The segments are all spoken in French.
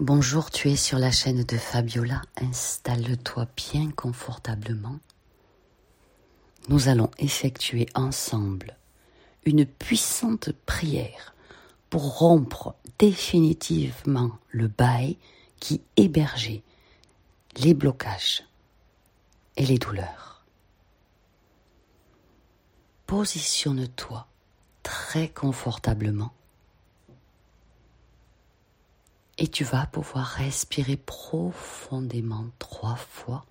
Bonjour, tu es sur la chaîne de Fabiola. Installe-toi bien confortablement. Nous allons effectuer ensemble une puissante prière pour rompre définitivement le bail qui hébergeait les blocages et les douleurs. Positionne-toi très confortablement et tu vas pouvoir respirer profondément trois fois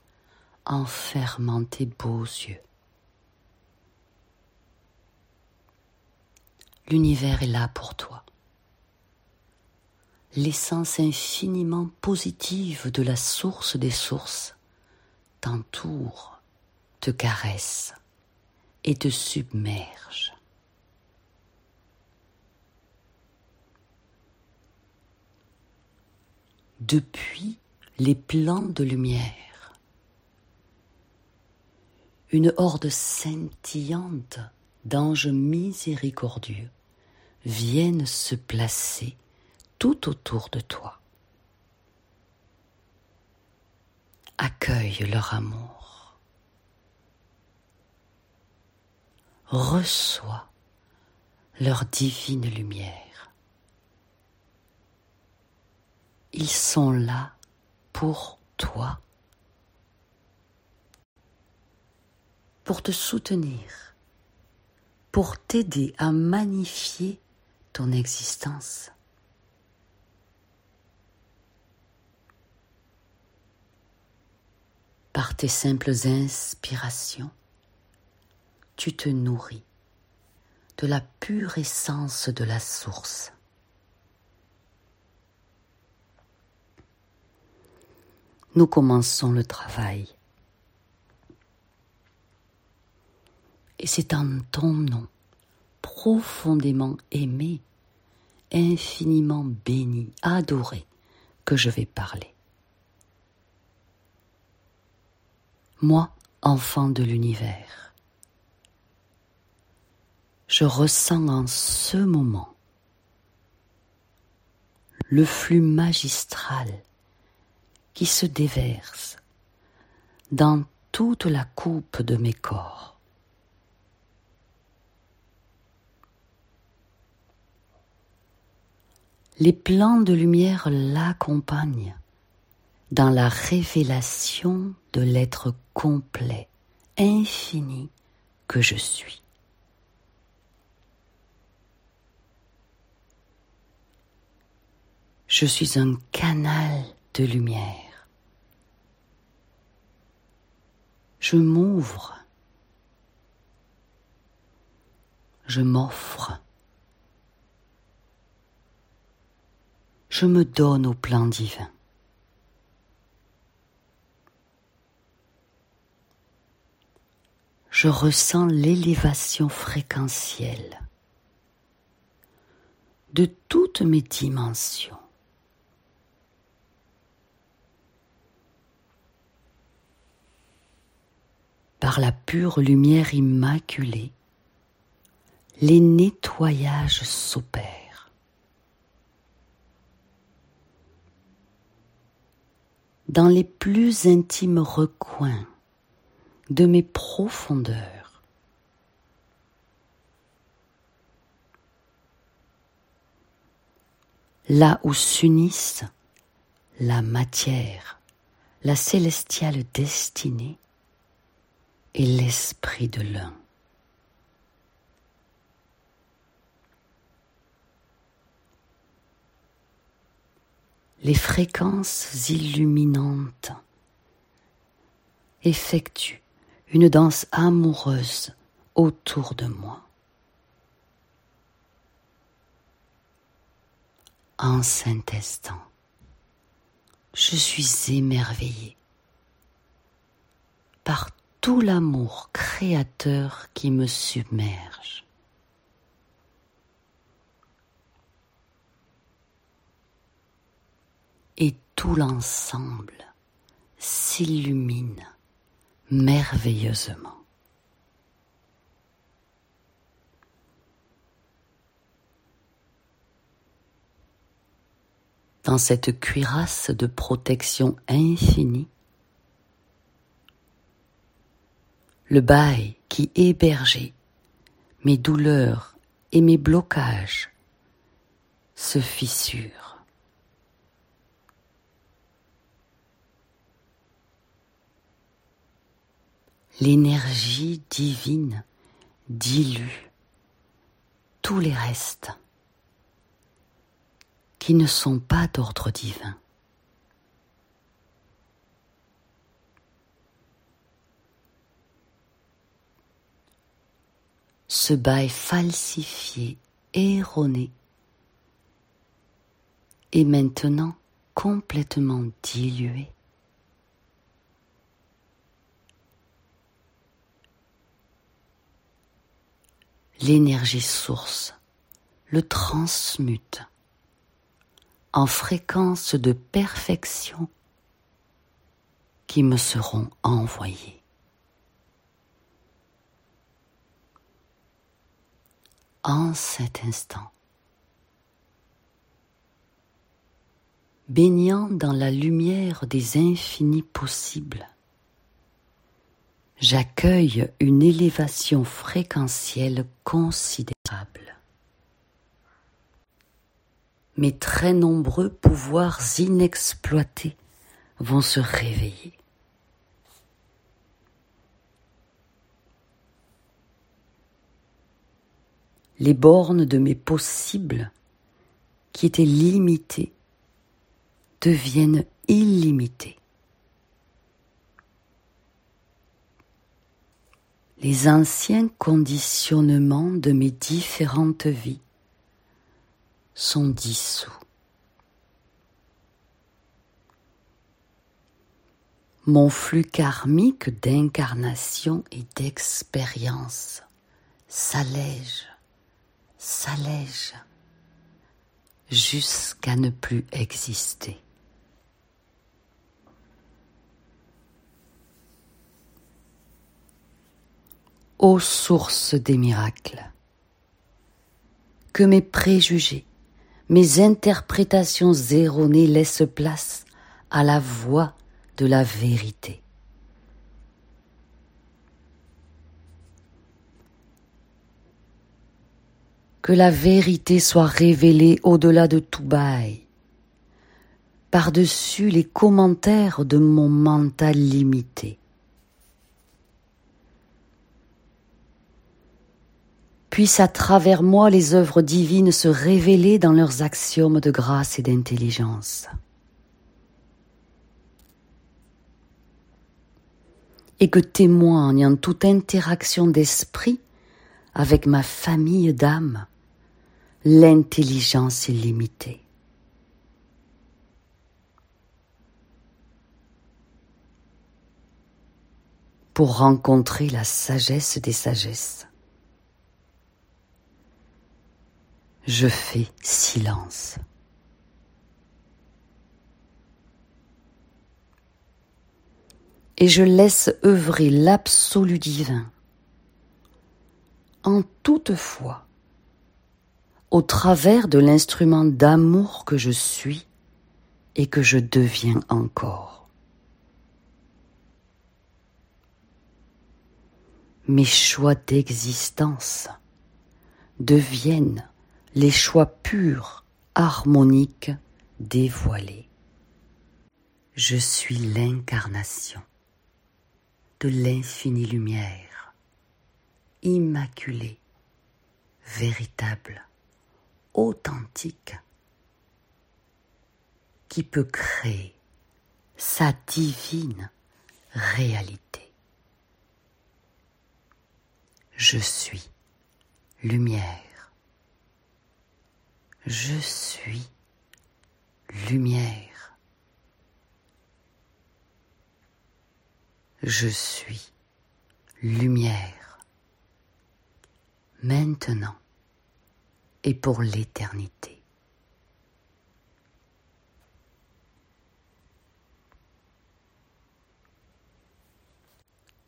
en fermant tes beaux yeux. L'univers est là pour toi. L'essence infiniment positive de la source des sources t'entoure, te caresse et te submerge. Depuis les plans de lumière. Une horde scintillante d'anges miséricordieux viennent se placer tout autour de toi. Accueille leur amour. Reçois leur divine lumière. Ils sont là pour toi, pour te soutenir, pour t'aider à magnifier ton existence. Par tes simples inspirations, tu te nourris de la pure essence de la source. Nous commençons le travail. Et c'est en ton nom, profondément aimé, infiniment béni, adoré, que je vais parler. Moi, enfant de l'univers, je ressens en ce moment le flux magistral qui se déverse dans toute la coupe de mes corps. Les plans de lumière l'accompagnent dans la révélation de l'être complet, infini que je suis. Je suis un canal de lumière. Je m'ouvre. Je m'offre. Je me donne au plan divin. Je ressens l'élévation fréquentielle de toutes mes dimensions. Par la pure lumière immaculée, les nettoyages s'opèrent. Dans les plus intimes recoins de mes profondeurs, là où s'unissent la matière, la célestiale destinée, et l'esprit de l'un. Les fréquences illuminantes effectuent une danse amoureuse autour de moi. En Saint-Instant, je suis émerveillé par tout l'amour créateur qui me submerge. Et tout l'ensemble s'illumine merveilleusement. dans cette cuirasse de protection infinie, le bail qui hébergeait mes douleurs et mes blocages se fissure. L'énergie divine dilue tous les restes qui ne sont pas d'ordre divin. Ce bail falsifié, erroné, est maintenant complètement dilué. L'énergie source le transmute en fréquences de perfection qui me seront envoyées. En cet instant, baignant dans la lumière des infinis possibles, j'accueille une élévation fréquentielle considérable mes très nombreux pouvoirs inexploités vont se réveiller. Les bornes de mes possibles, qui étaient limitées, deviennent illimitées. Les anciens conditionnements de mes différentes vies sont dissous. Mon flux karmique d'incarnation et d'expérience s'allège, s'allège, jusqu'à ne plus exister. Ô source des miracles, que mes préjugés, mes interprétations erronées laissent place à la voix de la vérité. Que la vérité soit révélée au-delà de tout bail, par-dessus les commentaires de mon mental limité. puissent à travers moi les œuvres divines se révéler dans leurs axiomes de grâce et d'intelligence. Et que témoigne en toute interaction d'esprit avec ma famille d'âme l'intelligence illimitée. pour rencontrer la sagesse des sagesses. je fais silence. Et je laisse œuvrer l'absolu divin en toute foi au travers de l'instrument d'amour que je suis et que je deviens encore. Mes choix d'existence deviennent les choix purs, harmoniques, dévoilés. Je suis l'incarnation de l'infinie lumière, immaculée, véritable, authentique, qui peut créer sa divine réalité. Je suis lumière. Je suis lumière. Je suis lumière. Maintenant et pour l'éternité.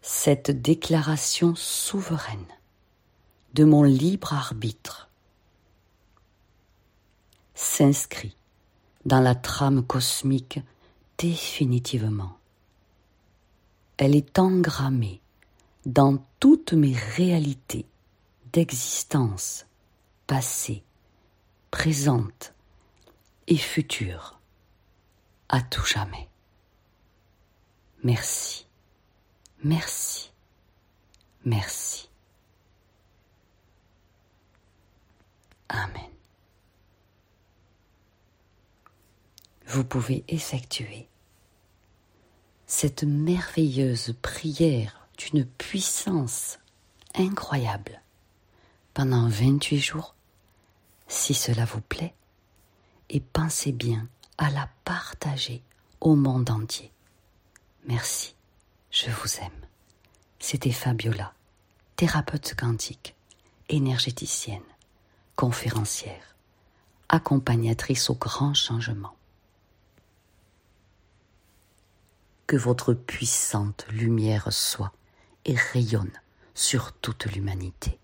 Cette déclaration souveraine de mon libre arbitre s'inscrit dans la trame cosmique définitivement. Elle est engrammée dans toutes mes réalités d'existence passée, présente et future, à tout jamais. Merci, merci, merci. Amen. Vous pouvez effectuer cette merveilleuse prière d'une puissance incroyable pendant 28 jours, si cela vous plaît, et pensez bien à la partager au monde entier. Merci, je vous aime. C'était Fabiola, thérapeute quantique, énergéticienne, conférencière, accompagnatrice au grand changement. Que votre puissante lumière soit et rayonne sur toute l'humanité.